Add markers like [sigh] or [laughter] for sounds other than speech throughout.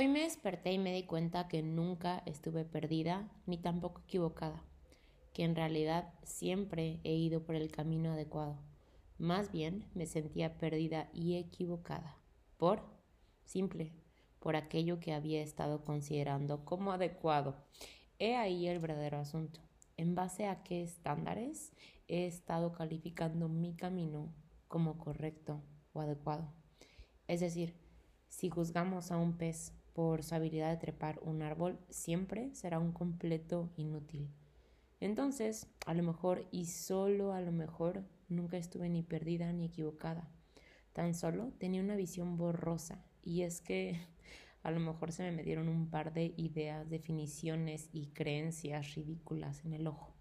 Hoy me desperté y me di cuenta que nunca estuve perdida ni tampoco equivocada, que en realidad siempre he ido por el camino adecuado. Más bien me sentía perdida y equivocada. ¿Por? Simple, por aquello que había estado considerando como adecuado. He ahí el verdadero asunto. ¿En base a qué estándares he estado calificando mi camino como correcto o adecuado? Es decir, si juzgamos a un pez por su habilidad de trepar un árbol, siempre será un completo inútil. Entonces, a lo mejor y solo a lo mejor nunca estuve ni perdida ni equivocada. Tan solo tenía una visión borrosa y es que [laughs] a lo mejor se me metieron un par de ideas, definiciones y creencias ridículas en el ojo.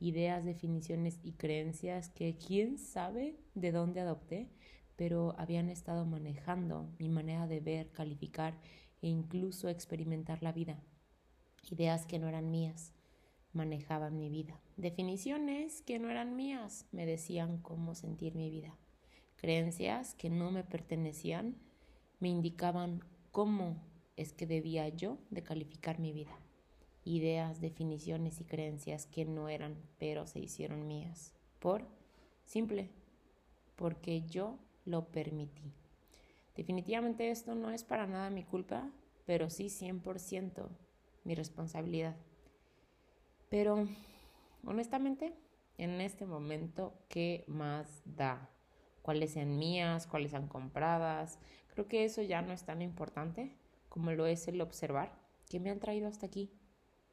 Ideas, definiciones y creencias que quién sabe de dónde adopté, pero habían estado manejando mi manera de ver, calificar e incluso experimentar la vida. Ideas que no eran mías manejaban mi vida. Definiciones que no eran mías me decían cómo sentir mi vida. Creencias que no me pertenecían me indicaban cómo es que debía yo de calificar mi vida. Ideas, definiciones y creencias que no eran, pero se hicieron mías. Por simple, porque yo lo permití. Definitivamente esto no es para nada mi culpa, pero sí 100% mi responsabilidad. Pero, honestamente, en este momento, ¿qué más da? ¿Cuáles sean mías? ¿Cuáles sean compradas? Creo que eso ya no es tan importante como lo es el observar que me han traído hasta aquí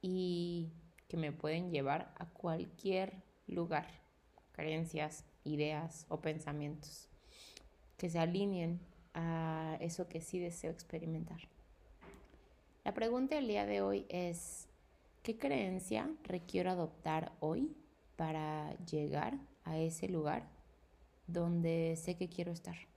y que me pueden llevar a cualquier lugar, creencias, ideas o pensamientos que se alineen a eso que sí deseo experimentar. La pregunta del día de hoy es, ¿qué creencia requiero adoptar hoy para llegar a ese lugar donde sé que quiero estar?